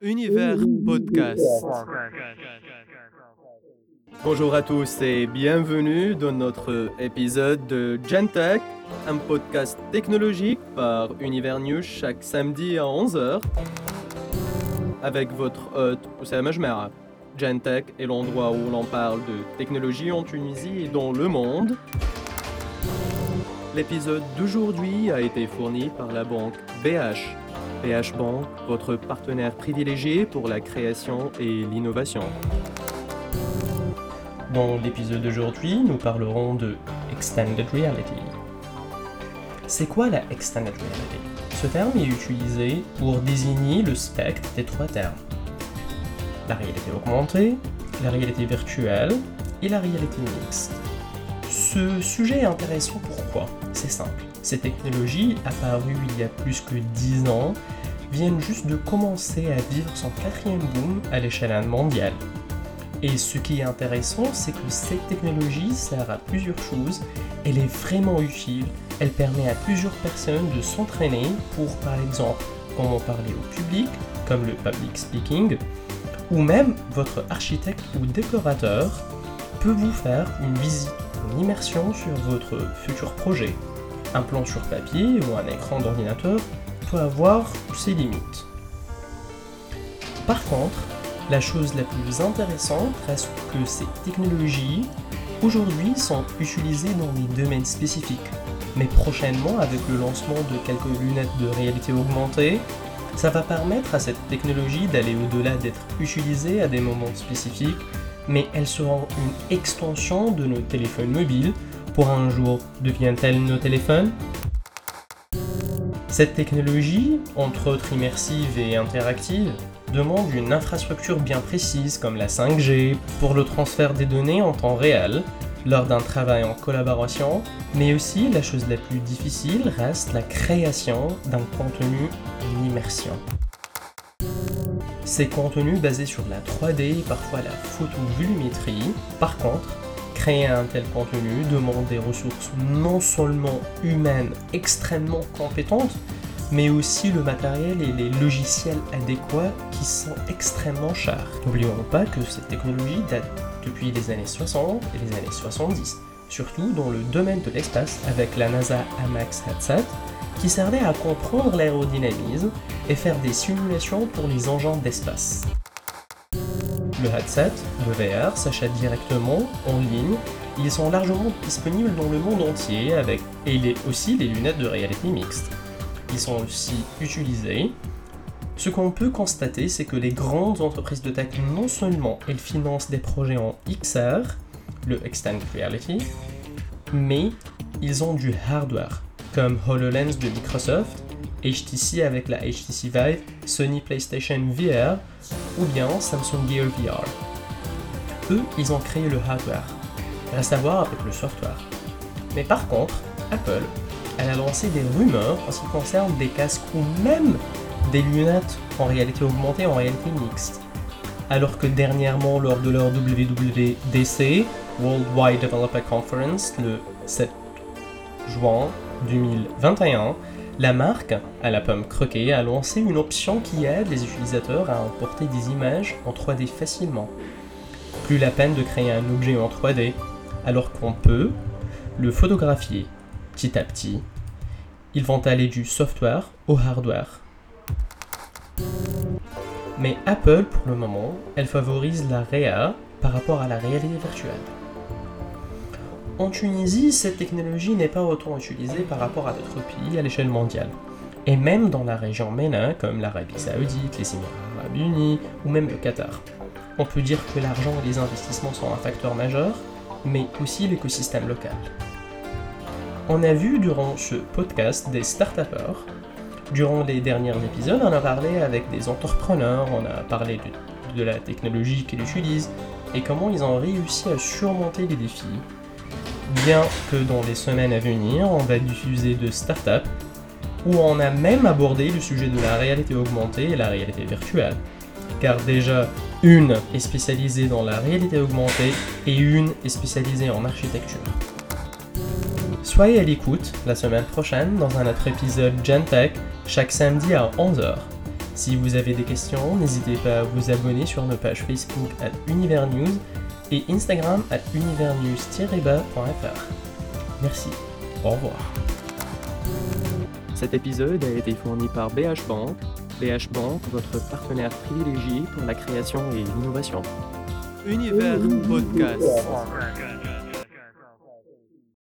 Univers Podcast. Bonjour à tous et bienvenue dans notre épisode de Gentech, un podcast technologique par Univers News chaque samedi à 11h. Avec votre hôte Oussama Majmera. Gentech est l'endroit où l'on parle de technologie en Tunisie et dans le monde. L'épisode d'aujourd'hui a été fourni par la banque BH. BH Bank, votre partenaire privilégié pour la création et l'innovation. Dans l'épisode d'aujourd'hui, nous parlerons de Extended Reality. C'est quoi la Extended Reality? Ce terme est utilisé pour désigner le spectre des trois termes. La réalité augmentée, la réalité virtuelle et la réalité mixte. Ce sujet est intéressant pourquoi? C'est simple. Ces technologies, apparues il y a plus que 10 ans, viennent juste de commencer à vivre son quatrième boom à l'échelle mondiale. Et ce qui est intéressant, c'est que cette technologie sert à plusieurs choses, elle est vraiment utile, elle permet à plusieurs personnes de s'entraîner pour par exemple comment parler au public, comme le public speaking, ou même votre architecte ou décorateur peut vous faire une visite, une immersion sur votre futur projet. Un plan sur papier ou un écran d'ordinateur avoir ses limites. Par contre, la chose la plus intéressante reste que ces technologies aujourd'hui sont utilisées dans des domaines spécifiques. Mais prochainement, avec le lancement de quelques lunettes de réalité augmentée, ça va permettre à cette technologie d'aller au-delà d'être utilisée à des moments spécifiques, mais elle sera une extension de nos téléphones mobiles pour un jour deviennent-elles nos téléphones? Cette technologie, entre autres immersive et interactive, demande une infrastructure bien précise comme la 5G pour le transfert des données en temps réel lors d'un travail en collaboration, mais aussi la chose la plus difficile reste la création d'un contenu en immersion. Ces contenus basés sur la 3D et parfois la photovolumétrie, par contre, créer un tel contenu demande des ressources non seulement humaines extrêmement compétentes, mais aussi le matériel et les logiciels adéquats qui sont extrêmement chers. N'oublions pas que cette technologie date depuis les années 60 et les années 70, surtout dans le domaine de l'espace avec la NASA AMAX Headset, qui servait à comprendre l'aérodynamisme et faire des simulations pour les engins d'espace. Le headset, le VR, s'achète directement en ligne. Ils sont largement disponibles dans le monde entier avec et il est aussi des lunettes de réalité mixte. Ils sont aussi utilisés. Ce qu'on peut constater, c'est que les grandes entreprises de tech, non seulement elles financent des projets en XR, le Extended Reality, mais ils ont du hardware, comme HoloLens de Microsoft, HTC avec la HTC Vive, Sony PlayStation VR ou bien Samsung Gear VR. Eux, ils ont créé le hardware. Reste à voir avec le software. Mais par contre, Apple, elle a lancé des rumeurs en ce qui concerne des casques ou même des lunettes en réalité augmentée en réalité mixte. Alors que dernièrement, lors de leur WWDC, Worldwide Developer Conference, le 7 juin 2021, la marque, à la pomme croquée, a lancé une option qui aide les utilisateurs à importer des images en 3D facilement. Plus la peine de créer un objet en 3D, alors qu'on peut le photographier petit à petit. Ils vont aller du software au hardware. Mais Apple, pour le moment, elle favorise la REA par rapport à la réalité virtuelle. En Tunisie, cette technologie n'est pas autant utilisée par rapport à d'autres pays à l'échelle mondiale. Et même dans la région MENA, comme l'Arabie Saoudite, les Émirats Arabes Unis ou même le Qatar. On peut dire que l'argent et les investissements sont un facteur majeur, mais aussi l'écosystème local. On a vu durant ce podcast des start Durant les derniers épisodes, on a parlé avec des entrepreneurs, on a parlé de, de la technologie qu'ils utilisent et comment ils ont réussi à surmonter les défis bien que dans les semaines à venir, on va diffuser de startups où on a même abordé le sujet de la réalité augmentée et la réalité virtuelle. Car déjà, une est spécialisée dans la réalité augmentée et une est spécialisée en architecture. Soyez à l'écoute la semaine prochaine dans un autre épisode Gentech chaque samedi à 11h. Si vous avez des questions, n'hésitez pas à vous abonner sur nos pages Facebook à Univers News et Instagram à univernews-bas.fr. Merci. Au revoir. Cet épisode a été fourni par BH Bank. BH Bank, votre partenaire privilégié pour la création et l'innovation. Univers Podcast.